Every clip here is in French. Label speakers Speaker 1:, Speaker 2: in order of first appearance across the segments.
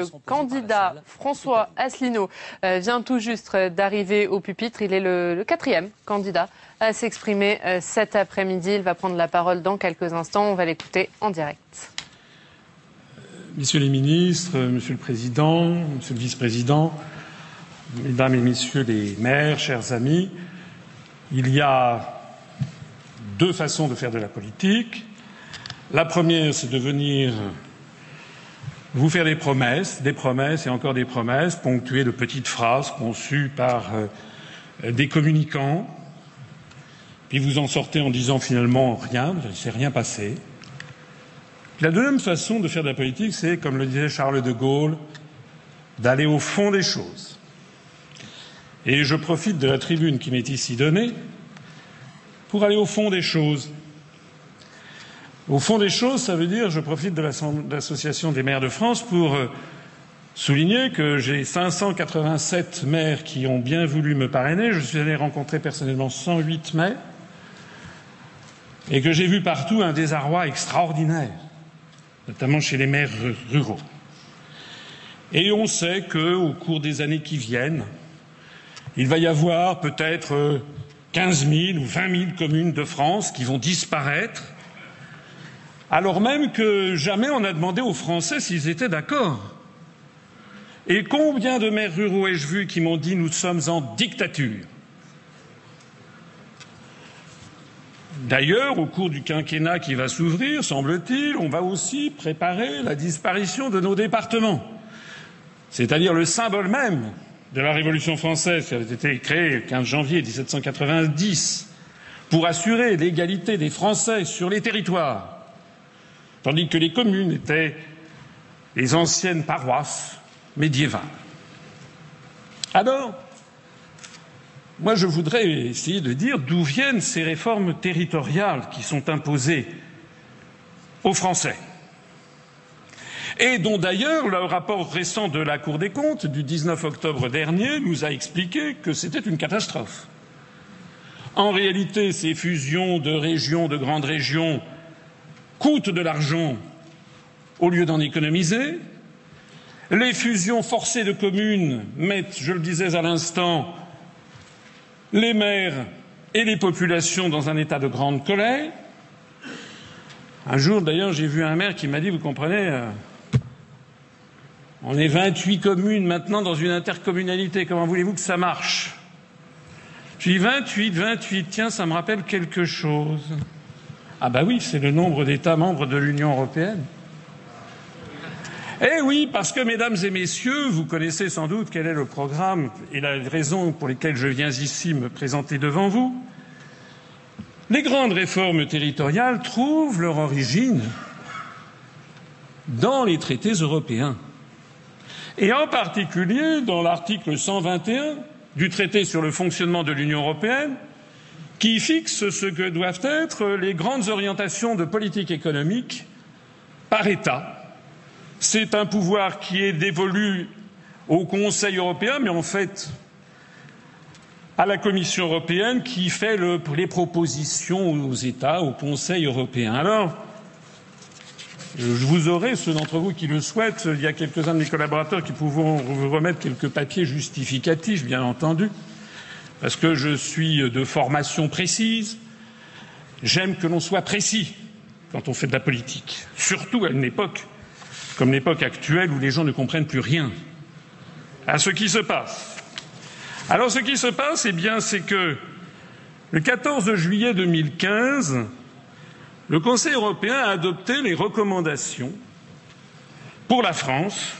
Speaker 1: le candidat François Asselineau euh, vient tout juste d'arriver au pupitre. Il est le, quatrième candidat à s'exprimer euh, cet après-midi. Il va prendre la parole dans quelques instants. On va l'écouter en direct.
Speaker 2: Messieurs les ministres, Monsieur le Président, Monsieur le Vice-président, Mesdames et Messieurs les maires, chers amis, il y a deux façons de faire de la politique. La première, c'est de venir vous faire des promesses, des promesses et encore des promesses, ponctuées de petites phrases conçues par euh, des communicants, puis vous en sortez en disant finalement rien, il ne s'est rien passé. La deuxième façon de faire de la politique, c'est, comme le disait Charles de Gaulle, d'aller au fond des choses. Et je profite de la tribune qui m'est ici donnée pour aller au fond des choses. Au fond des choses, ça veut dire, je profite de l'Association des maires de France pour euh, souligner que j'ai 587 maires qui ont bien voulu me parrainer. Je suis allé rencontrer personnellement 108 maires et que j'ai vu partout un désarroi extraordinaire, notamment chez les maires ruraux. Et on sait qu'au cours des années qui viennent, il va y avoir peut-être 15 000 ou 20 000 communes de France qui vont disparaître alors même que jamais on n'a demandé aux Français s'ils étaient d'accord. Et combien de maires ruraux ai-je vu qui m'ont dit nous sommes en dictature D'ailleurs, au cours du quinquennat qui va s'ouvrir, semble-t-il, on va aussi préparer la disparition de nos départements, c'est-à-dire le symbole même de la Révolution française qui avait été créée le 15 janvier 1790 pour assurer l'égalité des Français sur les territoires tandis que les communes étaient les anciennes paroisses médiévales. Alors, moi, je voudrais essayer de dire d'où viennent ces réformes territoriales qui sont imposées aux Français et dont d'ailleurs le rapport récent de la Cour des comptes du 19 octobre dernier nous a expliqué que c'était une catastrophe. En réalité, ces fusions de régions, de grandes régions, coûtent de l'argent au lieu d'en économiser. Les fusions forcées de communes mettent, je le disais à l'instant, les maires et les populations dans un état de grande colère. Un jour, d'ailleurs, j'ai vu un maire qui m'a dit, vous comprenez, euh, on est 28 communes maintenant dans une intercommunalité, comment voulez-vous que ça marche? J'ai dit 28, 28, tiens, ça me rappelle quelque chose. Ah ben oui, c'est le nombre d'États membres de l'Union européenne. Eh oui, parce que, mesdames et messieurs, vous connaissez sans doute quel est le programme et la raison pour lesquelles je viens ici me présenter devant vous. Les grandes réformes territoriales trouvent leur origine dans les traités européens, et en particulier dans l'article 121 du traité sur le fonctionnement de l'Union européenne, qui fixe ce que doivent être les grandes orientations de politique économique par État. C'est un pouvoir qui est dévolu au Conseil européen, mais en fait à la Commission européenne qui fait le, les propositions aux États, au Conseil européen. Alors, je vous aurai, ceux d'entre vous qui le souhaitent, il y a quelques-uns de mes collaborateurs qui pourront vous remettre quelques papiers justificatifs, bien entendu, parce que je suis de formation précise. J'aime que l'on soit précis quand on fait de la politique, surtout à une époque comme l'époque actuelle où les gens ne comprennent plus rien à ce qui se passe. Alors ce qui se passe, eh bien, c'est que le 14 juillet 2015, le Conseil européen a adopté les recommandations pour la France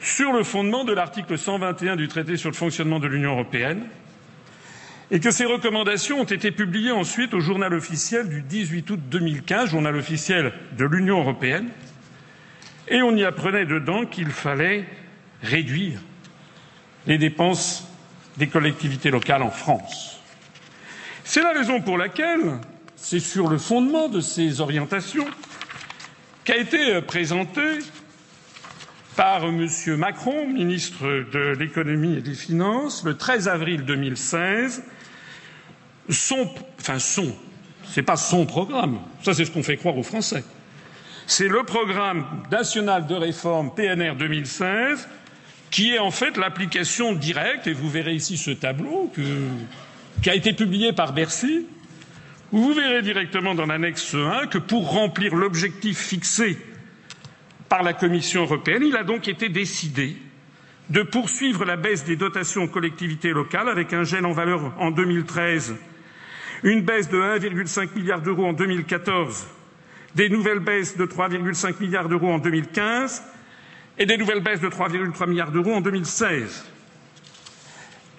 Speaker 2: sur le fondement de l'article 121 du traité sur le fonctionnement de l'Union européenne et que ces recommandations ont été publiées ensuite au journal officiel du 18 août 2015, journal officiel de l'Union européenne, et on y apprenait dedans qu'il fallait réduire les dépenses des collectivités locales en France. C'est la raison pour laquelle c'est sur le fondement de ces orientations qu'a été présenté par M. Macron, ministre de l'économie et des finances, le 13 avril 2016, son, enfin son, c'est pas son programme, ça c'est ce qu'on fait croire aux Français. c'est le programme national de réforme PNR 2016 qui est en fait l'application directe, et vous verrez ici ce tableau qui a été publié par Bercy, où vous verrez directement dans l'annexe 1 que pour remplir l'objectif fixé par la Commission européenne, il a donc été décidé de poursuivre la baisse des dotations aux collectivités locales avec un gel en valeur en 2013, une baisse de 1,5 milliard d'euros en 2014, des nouvelles baisses de 3,5 milliards d'euros en 2015 et des nouvelles baisses de 3,3 milliards d'euros en 2016.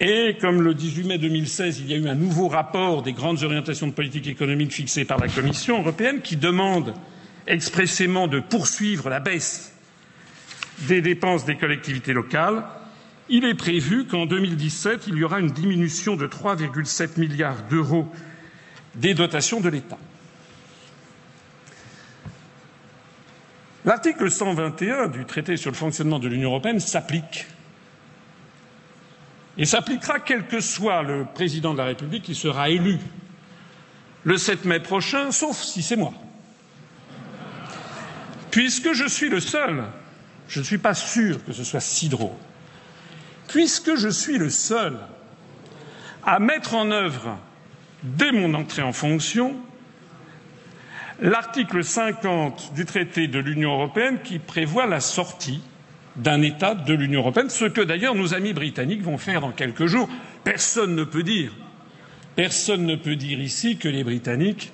Speaker 2: Et comme le 18 mai 2016, il y a eu un nouveau rapport des grandes orientations de politique économique fixées par la Commission européenne qui demande expressément de poursuivre la baisse des dépenses des collectivités locales, il est prévu qu'en 2017, il y aura une diminution de 3,7 milliards d'euros des dotations de l'État. L'article 121 du traité sur le fonctionnement de l'Union européenne s'applique. Et s'appliquera quel que soit le président de la République qui sera élu le 7 mai prochain, sauf si c'est moi. Puisque je suis le seul, je ne suis pas sûr que ce soit si drôle, puisque je suis le seul à mettre en œuvre, dès mon entrée en fonction, l'article 50 du traité de l'Union européenne qui prévoit la sortie d'un État de l'Union européenne, ce que d'ailleurs nos amis britanniques vont faire dans quelques jours. Personne ne peut dire, personne ne peut dire ici que les Britanniques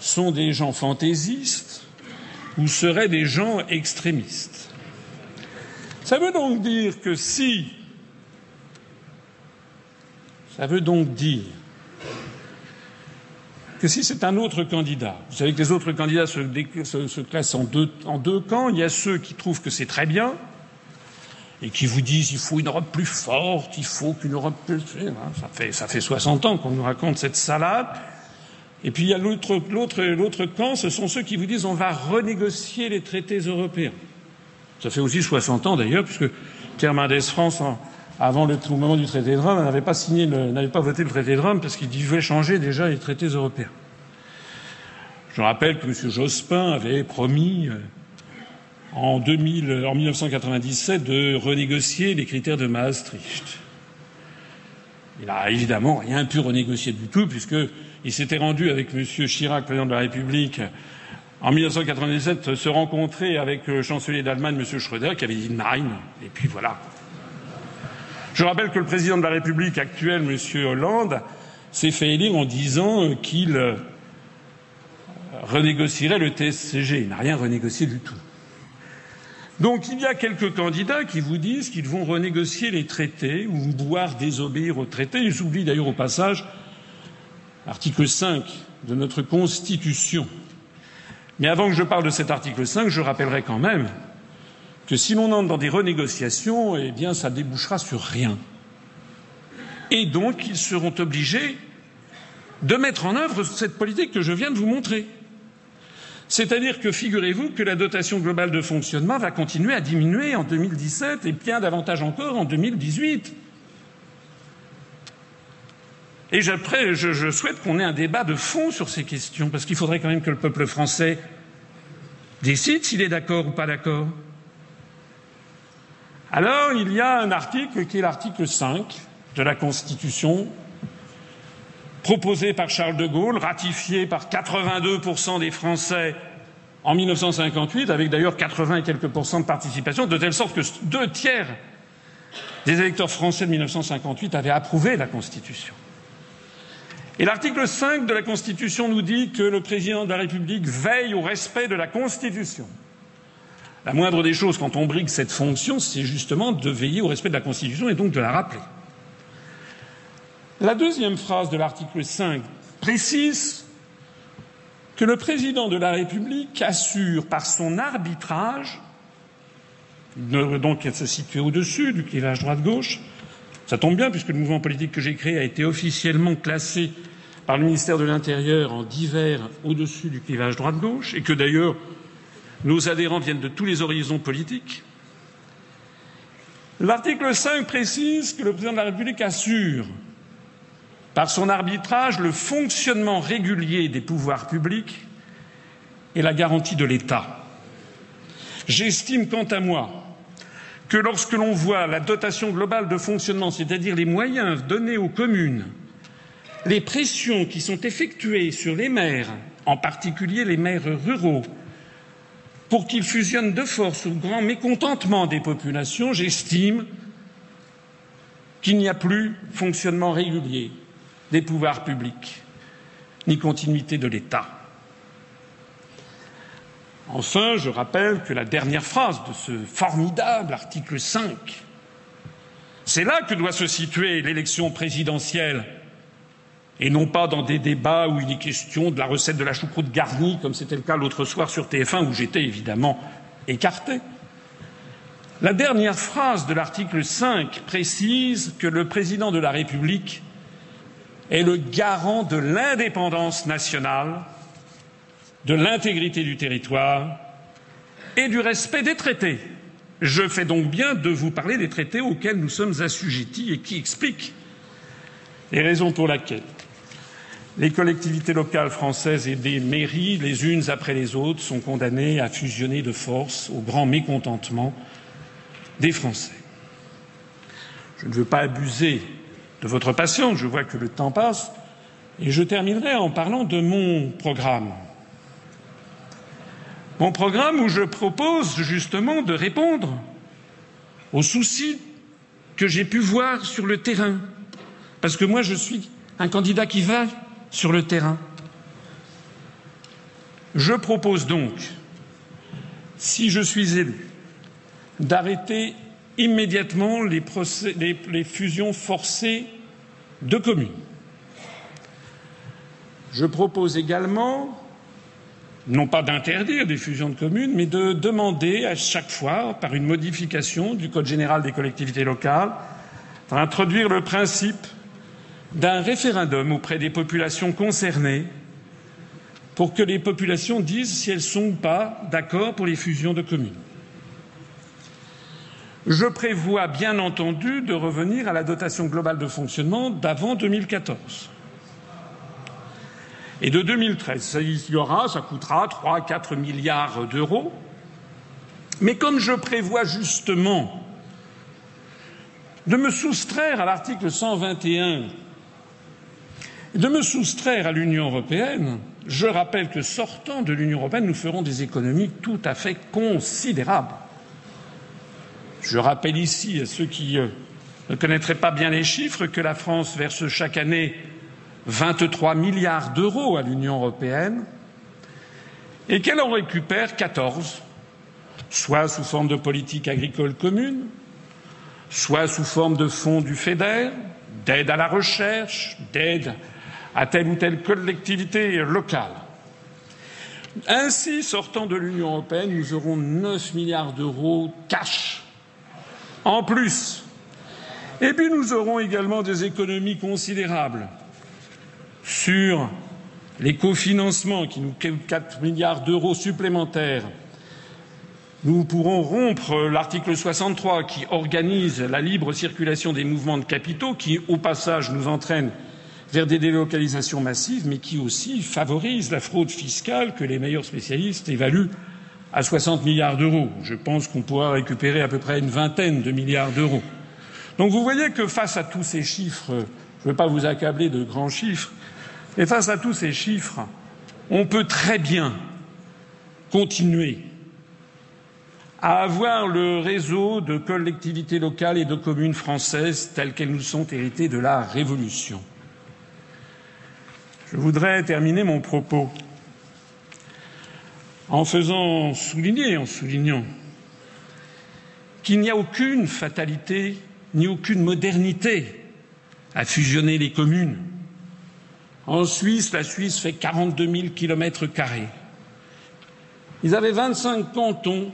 Speaker 2: sont des gens fantaisistes ou seraient des gens extrémistes. Ça veut donc dire que si ça veut donc dire que si c'est un autre candidat, vous savez que les autres candidats se, se, se classent en deux, en deux, camps, il y a ceux qui trouvent que c'est très bien et qui vous disent il faut une Europe plus forte, il faut qu'une Europe plus... Ça fait, ça fait 60 ans qu'on nous raconte cette salade. Et puis il y a l'autre, camp, ce sont ceux qui vous disent on va renégocier les traités européens. Ça fait aussi 60 ans d'ailleurs, puisque Pierre Mendès France, avant le, au moment du traité de Rome, n'avait pas signé, n'avait pas voté le traité de Rome parce qu'il devait changer déjà les traités européens. Je rappelle que M. Jospin avait promis en, 2000, en 1997 de renégocier les critères de Maastricht. Il n'a évidemment rien pu renégocier du tout, puisqu'il s'était rendu avec M. Chirac, président de la République, en 1997, se rencontrer avec le chancelier d'Allemagne, M. Schröder, qui avait dit Nein, et puis voilà. Je rappelle que le président de la République actuel, M. Hollande, s'est fait élire en disant qu'il renégocierait le TSCG. Il n'a rien renégocié du tout. Donc il y a quelques candidats qui vous disent qu'ils vont renégocier les traités ou boire désobéir aux traités. Ils oublient d'ailleurs au passage l'article 5 de notre Constitution. Mais avant que je parle de cet article 5, je rappellerai quand même que si l'on entre dans des renégociations, eh bien ça débouchera sur rien. Et donc ils seront obligés de mettre en œuvre cette politique que je viens de vous montrer. C'est-à-dire que figurez-vous que la dotation globale de fonctionnement va continuer à diminuer en 2017 et bien davantage encore en 2018. Et je, je souhaite qu'on ait un débat de fond sur ces questions, parce qu'il faudrait quand même que le peuple français décide s'il est d'accord ou pas d'accord. Alors, il y a un article qui est l'article 5 de la Constitution, proposé par Charles de Gaulle, ratifié par 82% des Français en 1958, avec d'ailleurs 80 et quelques pourcents de participation, de telle sorte que deux tiers des électeurs français de 1958 avaient approuvé la Constitution. Et l'article 5 de la Constitution nous dit que le président de la République veille au respect de la Constitution. La moindre des choses quand on brigue cette fonction, c'est justement de veiller au respect de la Constitution et donc de la rappeler. La deuxième phrase de l'article 5 précise que le président de la République assure par son arbitrage, donc se situe au-dessus du clivage droite-gauche, ça tombe bien puisque le mouvement politique que j'ai créé a été officiellement classé par le ministère de l'Intérieur en divers au-dessus du clivage droite-gauche et que d'ailleurs nos adhérents viennent de tous les horizons politiques. L'article 5 précise que le président de la République assure par son arbitrage le fonctionnement régulier des pouvoirs publics et la garantie de l'État. J'estime quant à moi que lorsque l'on voit la dotation globale de fonctionnement, c'est-à-dire les moyens donnés aux communes, les pressions qui sont effectuées sur les maires, en particulier les maires ruraux, pour qu'ils fusionnent de force au grand mécontentement des populations, j'estime qu'il n'y a plus fonctionnement régulier des pouvoirs publics, ni continuité de l'État. Enfin, je rappelle que la dernière phrase de ce formidable article 5, c'est là que doit se situer l'élection présidentielle, et non pas dans des débats où il est question de la recette de la choucroute garnie, comme c'était le cas l'autre soir sur TF1, où j'étais évidemment écarté. La dernière phrase de l'article 5 précise que le président de la République est le garant de l'indépendance nationale, de l'intégrité du territoire et du respect des traités. Je fais donc bien de vous parler des traités auxquels nous sommes assujettis et qui expliquent les raisons pour lesquelles les collectivités locales françaises et des mairies, les unes après les autres, sont condamnées à fusionner de force au grand mécontentement des Français. Je ne veux pas abuser de votre patience, je vois que le temps passe, et je terminerai en parlant de mon programme. Mon programme où je propose justement de répondre aux soucis que j'ai pu voir sur le terrain, parce que moi je suis un candidat qui va sur le terrain. Je propose donc, si je suis élu, d'arrêter immédiatement les, fusions forcées de communes. Je propose également, non pas d'interdire des fusions de communes, mais de demander à chaque fois, par une modification du Code général des collectivités locales, d'introduire le principe d'un référendum auprès des populations concernées pour que les populations disent si elles sont ou pas d'accord pour les fusions de communes. Je prévois bien entendu de revenir à la dotation globale de fonctionnement d'avant 2014. Et de 2013, ça y aura, ça coûtera 3 4 milliards d'euros. Mais comme je prévois justement de me soustraire à l'article 121, de me soustraire à l'Union européenne, je rappelle que sortant de l'Union européenne, nous ferons des économies tout à fait considérables. Je rappelle ici à ceux qui euh, ne connaîtraient pas bien les chiffres que la France verse chaque année 23 milliards d'euros à l'Union européenne et qu'elle en récupère 14, soit sous forme de politique agricole commune, soit sous forme de fonds du FEDER, d'aide à la recherche, d'aide à telle ou telle collectivité locale. Ainsi, sortant de l'Union européenne, nous aurons 9 milliards d'euros cash en plus. Et puis nous aurons également des économies considérables sur les cofinancements qui nous coûtent 4 milliards d'euros supplémentaires. Nous pourrons rompre l'article 63 qui organise la libre circulation des mouvements de capitaux, qui, au passage, nous entraîne vers des délocalisations massives, mais qui aussi favorise la fraude fiscale que les meilleurs spécialistes évaluent à 60 milliards d'euros. Je pense qu'on pourra récupérer à peu près une vingtaine de milliards d'euros. Donc vous voyez que face à tous ces chiffres, je ne veux pas vous accabler de grands chiffres, mais face à tous ces chiffres, on peut très bien continuer à avoir le réseau de collectivités locales et de communes françaises telles qu'elles nous sont héritées de la Révolution. Je voudrais terminer mon propos en faisant souligner, en soulignant qu'il n'y a aucune fatalité ni aucune modernité à fusionner les communes. En Suisse, la Suisse fait 42 000 kilomètres carrés. Ils avaient 25 cantons.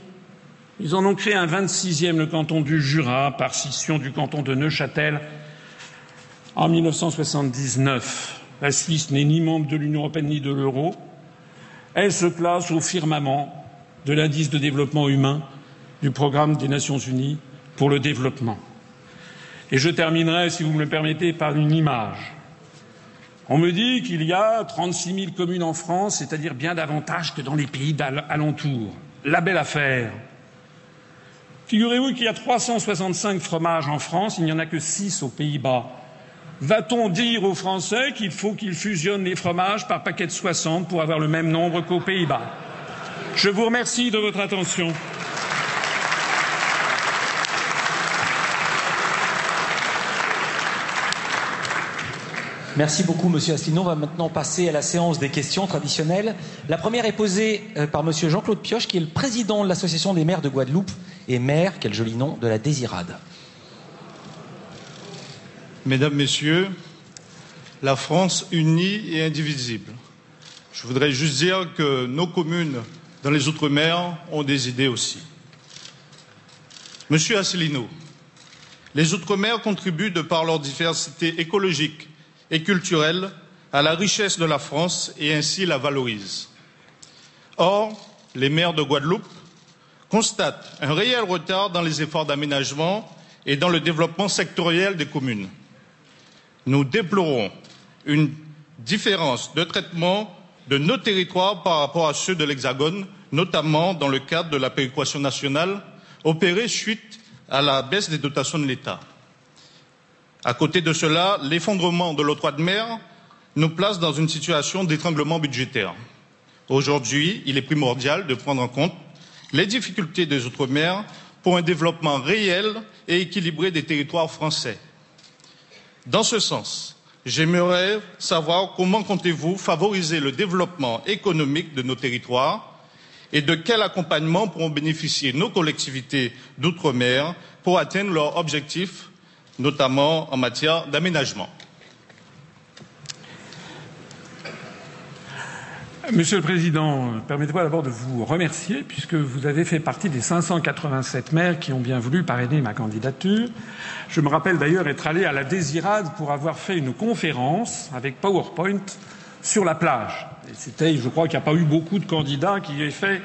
Speaker 2: Ils en ont créé un 26e, le canton du Jura, par scission du canton de Neuchâtel en 1979. La Suisse n'est ni membre de l'Union européenne ni de l'euro elle se place au firmament de l'indice de développement humain du programme des Nations unies pour le développement. Et je terminerai, si vous me le permettez, par une image. On me dit qu'il y a 36 000 communes en France, c'est-à-dire bien davantage que dans les pays alentours. La belle affaire. Figurez-vous qu'il y a 365 fromages en France, il n'y en a que 6 aux Pays-Bas. Va-t-on dire aux Français qu'il faut qu'ils fusionnent les fromages par paquet de 60 pour avoir le même nombre qu'aux Pays-Bas? Je vous remercie de votre attention.
Speaker 3: Merci beaucoup, Monsieur Asselineau. On va maintenant passer à la séance des questions traditionnelles. La première est posée euh, par Monsieur Jean-Claude Pioche, qui est le président de l'Association des maires de Guadeloupe et maire, quel joli nom, de la Désirade.
Speaker 4: Mesdames, Messieurs, la France unie et indivisible. Je voudrais juste dire que nos communes dans les Outre-mer ont des idées aussi. Monsieur Asselineau, les Outre-mer contribuent de par leur diversité écologique et culturelle à la richesse de la France et ainsi la valorisent. Or, les maires de Guadeloupe constatent un réel retard dans les efforts d'aménagement et dans le développement sectoriel des communes. Nous déplorons une différence de traitement de nos territoires par rapport à ceux de l'Hexagone, notamment dans le cadre de la péréquation nationale opérée suite à la baisse des dotations de l'État. À côté de cela, l'effondrement de l'octroi de mer nous place dans une situation d'étranglement budgétaire. Aujourd'hui, il est primordial de prendre en compte les difficultés des Outre-mer pour un développement réel et équilibré des territoires français. Dans ce sens, j'aimerais savoir comment comptez-vous favoriser le développement économique de nos territoires et de quel accompagnement pourront bénéficier nos collectivités d'outre-mer pour atteindre leurs objectifs notamment en matière d'aménagement.
Speaker 2: Monsieur le Président, permettez-moi d'abord de vous remercier puisque vous avez fait partie des 587 maires qui ont bien voulu parrainer ma candidature. Je me rappelle d'ailleurs être allé à la Désirade pour avoir fait une conférence avec PowerPoint sur la plage. C'était, je crois qu'il n'y a pas eu beaucoup de candidats qui aient fait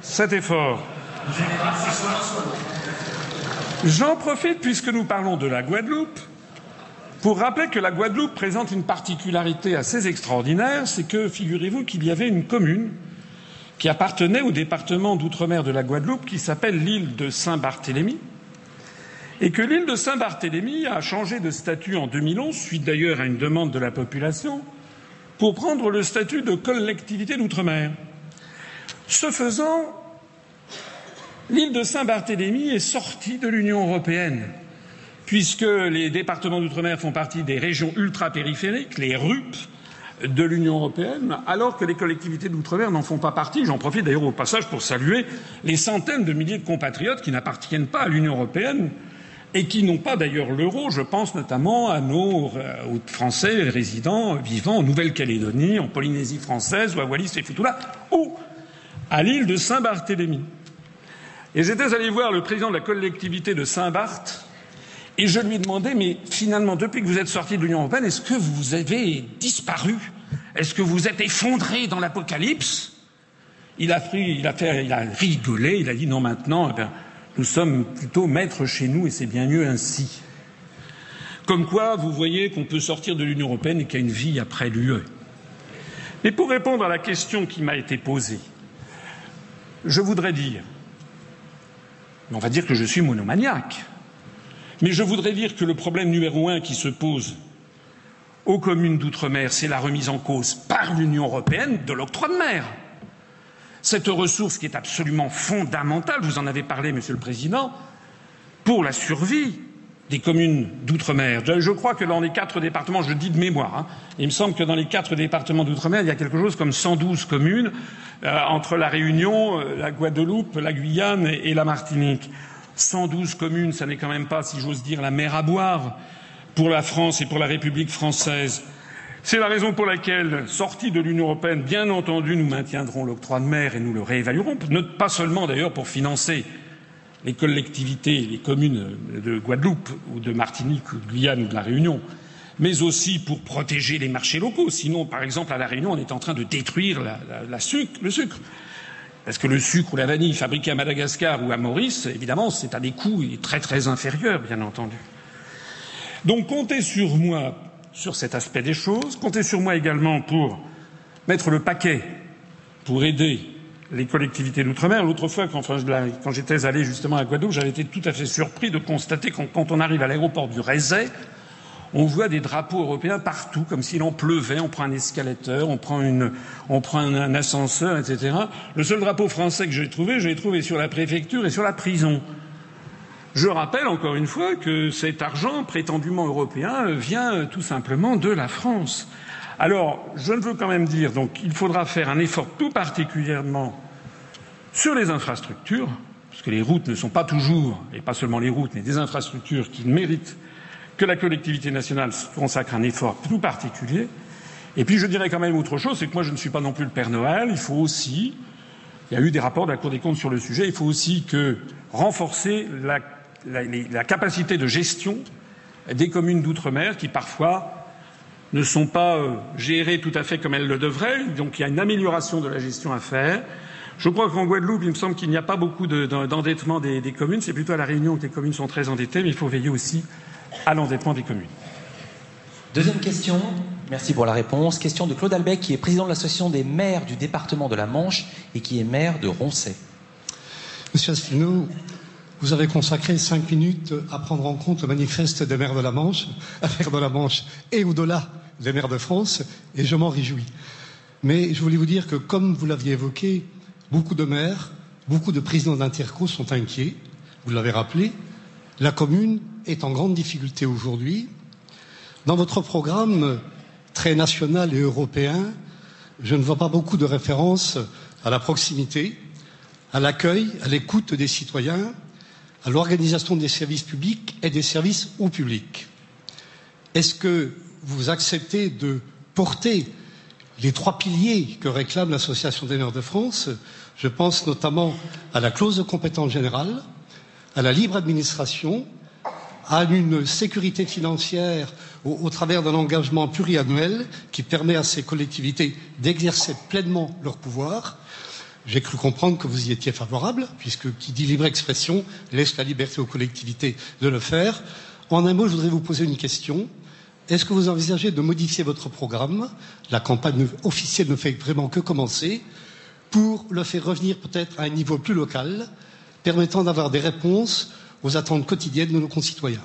Speaker 2: cet effort. J'en profite, puisque nous parlons de la Guadeloupe, pour rappeler que la Guadeloupe présente une particularité assez extraordinaire, c'est que, figurez-vous, qu'il y avait une commune qui appartenait au département d'outre-mer de la Guadeloupe qui s'appelle l'île de Saint-Barthélemy, et que l'île de Saint-Barthélemy a changé de statut en 2011, suite d'ailleurs à une demande de la population, pour prendre le statut de collectivité d'outre-mer. Ce faisant, L'île de Saint-Barthélemy est sortie de l'Union européenne, puisque les départements d'outre-mer font partie des régions ultrapériphériques, les RUP, de l'Union européenne, alors que les collectivités d'outre-mer n'en font pas partie. J'en profite d'ailleurs au passage pour saluer les centaines de milliers de compatriotes qui n'appartiennent pas à l'Union européenne et qui n'ont pas d'ailleurs l'euro. Je pense notamment à nos euh, Français résidents vivant en Nouvelle-Calédonie, en Polynésie française ou à Wallis et Futuna ou à l'île de Saint-Barthélemy. Et j'étais allé voir le président de la collectivité de Saint-Barth et je lui ai demandé, mais finalement, depuis que vous êtes sorti de l'Union européenne, est-ce que vous avez disparu? Est-ce que vous êtes effondré dans l'apocalypse? Il a, pris, il, a fait, il a rigolé, il a dit non maintenant, eh nous sommes plutôt maîtres chez nous et c'est bien mieux ainsi. Comme quoi, vous voyez qu'on peut sortir de l'Union européenne et qu'il y a une vie après l'UE. Mais pour répondre à la question qui m'a été posée, je voudrais dire on va dire que je suis monomaniaque. Mais je voudrais dire que le problème numéro un qui se pose aux communes d'outre-mer, c'est la remise en cause par l'Union européenne de l'octroi de mer. Cette ressource qui est absolument fondamentale, vous en avez parlé, Monsieur le Président, pour la survie des communes d'outre-mer. Je crois que dans les quatre départements, je dis de mémoire, hein, il me semble que dans les quatre départements d'outre-mer, il y a quelque chose comme 112 communes euh, entre la Réunion, euh, la Guadeloupe, la Guyane et, la Martinique. 112 communes, ça n'est quand même pas, si j'ose dire, la mer à boire pour la France et pour la République française. C'est la raison pour laquelle, sortis de l'Union européenne, bien entendu, nous maintiendrons l'octroi de mer et nous le réévaluerons, pas seulement d'ailleurs pour financer les collectivités, les communes de Guadeloupe ou de Martinique ou de Guyane ou de la Réunion, mais aussi pour protéger les marchés locaux. Sinon, par exemple, à la Réunion, on est en train de détruire le sucre. Parce que le sucre ou la vanille fabriqués à Madagascar ou à Maurice, évidemment, c'est à des coûts très très inférieurs, bien entendu. Donc comptez sur moi sur cet aspect des choses, comptez sur moi également pour mettre le paquet pour aider les collectivités d'outre-mer. L'autre fois, quand, j'étais allé justement à Guadeloupe, j'avais été tout à fait surpris de constater que quand on arrive à l'aéroport du Rézet, on voit des drapeaux européens partout, comme s'il en pleuvait. On prend un escalateur, on prend, un ascenseur, etc. Le seul drapeau français que j'ai trouvé, je l'ai trouvé sur la préfecture et sur la prison. Je rappelle encore une fois que cet argent prétendument européen vient tout simplement de la France. Alors, je veux quand même dire, donc, il faudra faire un effort tout particulièrement sur les infrastructures, parce que les routes ne sont pas toujours, et pas seulement les routes, mais des infrastructures qui méritent que la collectivité nationale consacre un effort tout particulier. Et puis, je dirais quand même autre chose, c'est que moi, je ne suis pas non plus le Père Noël. Il faut aussi, il y a eu des rapports de la Cour des comptes sur le sujet, il faut aussi que renforcer la, capacité de gestion des communes d'outre-mer qui parfois ne sont pas euh, gérées tout à fait comme elles le devraient. Donc il y a une amélioration de la gestion à faire. Je crois qu'en Guadeloupe, il me semble qu'il n'y a pas beaucoup d'endettement des, communes. C'est plutôt à La Réunion que les communes sont très endettées, mais il faut veiller aussi à l'endettement des communes.
Speaker 3: Deuxième question. Merci pour la réponse. Question de Claude Albec, qui est président de l'association des maires du département de la Manche et qui est maire de Roncey.
Speaker 5: Monsieur Asselineau, vous avez consacré cinq minutes à prendre en compte le manifeste des maires de la Manche, à faire de la Manche et au-delà des maires de France, et je m'en réjouis. Mais je voulais vous dire que, comme vous l'aviez évoqué, beaucoup de maires, beaucoup de présidents d'interco sont inquiets. Vous l'avez rappelé, la commune est en grande difficulté aujourd'hui. Dans votre programme très national et européen, je ne vois pas beaucoup de références à la proximité, à l'accueil, à l'écoute des citoyens, à l'organisation des services publics et des services au public. Est-ce que vous acceptez de porter les trois piliers que réclame l'Association des maires de France? Je pense notamment à la clause de compétence générale, à la libre administration, à une sécurité financière au, travers d'un engagement pluriannuel qui permet à ces collectivités d'exercer pleinement leur pouvoir. J'ai cru comprendre que vous y étiez favorable, puisque qui dit libre expression laisse la liberté aux collectivités de le faire. En un mot, je voudrais vous poser une question. Est-ce que vous envisagez de modifier votre programme? La campagne officielle ne fait vraiment que commencer pour le faire revenir peut-être à un niveau plus local, permettant d'avoir des réponses aux attentes quotidiennes de nos concitoyens.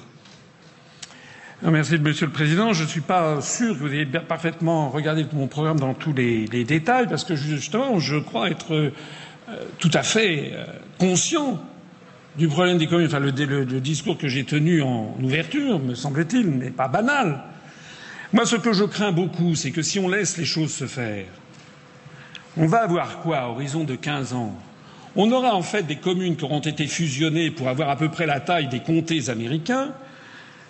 Speaker 2: Merci, Monsieur le Président. Je ne suis pas sûr que vous ayez parfaitement regardé mon programme dans tous les, détails, parce que justement, je crois être euh, tout à fait euh, conscient du problème des communes. Enfin, le, le, le discours que j'ai tenu en ouverture, me semble-t-il, n'est pas banal. Moi, ce que je crains beaucoup, c'est que si on laisse les choses se faire, on va avoir quoi à horizon de 15 ans? On aura en fait des communes qui auront été fusionnées pour avoir à peu près la taille des comtés américains,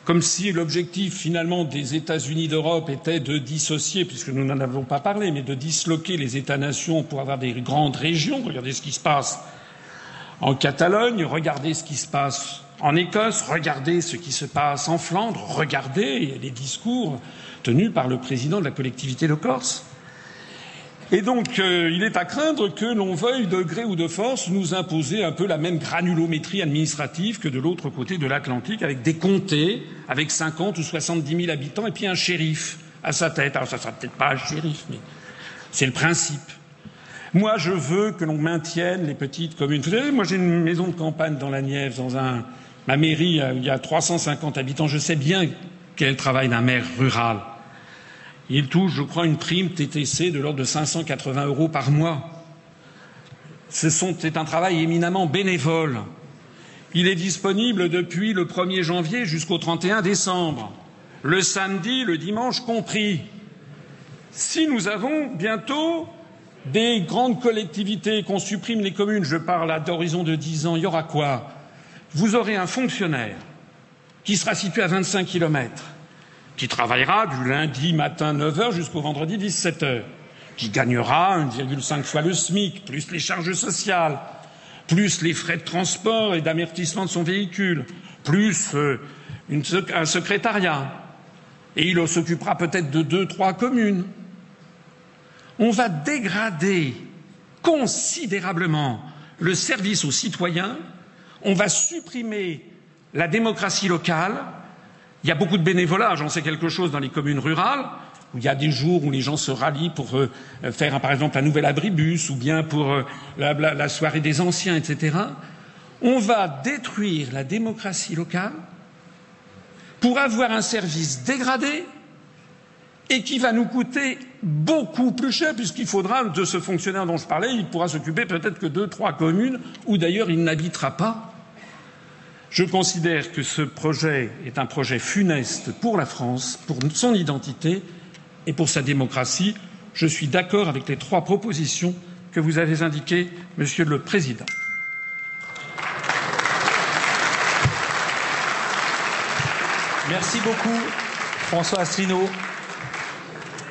Speaker 2: comme si l'objectif finalement des États-Unis d'Europe était de dissocier, puisque nous n'en avons pas parlé, mais de disloquer les États-nations pour avoir des grandes régions. Regardez ce qui se passe en Catalogne, regardez ce qui se passe en Écosse, regardez ce qui se passe en Flandre, regardez les discours tenus par le président de la collectivité de Corse. Et donc, euh, il est à craindre que l'on veuille, de gré ou de force, nous imposer un peu la même granulométrie administrative que de l'autre côté de l'Atlantique, avec des comtés, avec 50 ou 70 000 habitants, et puis un shérif à sa tête. Alors, ça sera peut-être pas un shérif, mais c'est le principe. Moi, je veux que l'on maintienne les petites communes. Vous savez, moi, j'ai une maison de campagne dans la Nièvre, dans un, ma mairie, il y a 350 habitants. Je sais bien quel travail d'un maire rural. Il touche, je crois, une prime TTC de l'ordre de 580 euros par mois. C'est un travail éminemment bénévole. Il est disponible depuis le 1er janvier jusqu'au 31 décembre, le samedi, le dimanche compris. Si nous avons bientôt des grandes collectivités, qu'on supprime les communes, je parle à d'horizon de 10 ans, il y aura quoi? Vous aurez un fonctionnaire qui sera situé à 25 kilomètres qui travaillera du lundi matin 9h jusqu'au vendredi 17h, qui gagnera 1,5 fois le SMIC, plus les charges sociales, plus les frais de transport et d'amortissement de son véhicule, plus euh, un secrétariat. Et il s'occupera peut-être de deux, trois communes. On va dégrader considérablement le service aux citoyens, on va supprimer la démocratie locale, il y a beaucoup de bénévolat, j'en sais quelque chose dans les communes rurales. où il y a des jours où les gens se rallient pour euh, faire, par exemple, un nouvel abribus ou bien pour euh, la, soirée des anciens, etc. On va détruire la démocratie locale pour avoir un service dégradé et qui va nous coûter beaucoup plus cher, puisqu'il faudra, de ce fonctionnaire dont je parlais, il pourra s'occuper peut-être que de trois communes, où d'ailleurs il n'habitera pas. Je considère que ce projet est un projet funeste pour la France, pour son identité et pour sa démocratie. Je suis d'accord avec les trois propositions que vous avez indiquées, Monsieur le Président.
Speaker 3: Merci beaucoup, François Asselineau.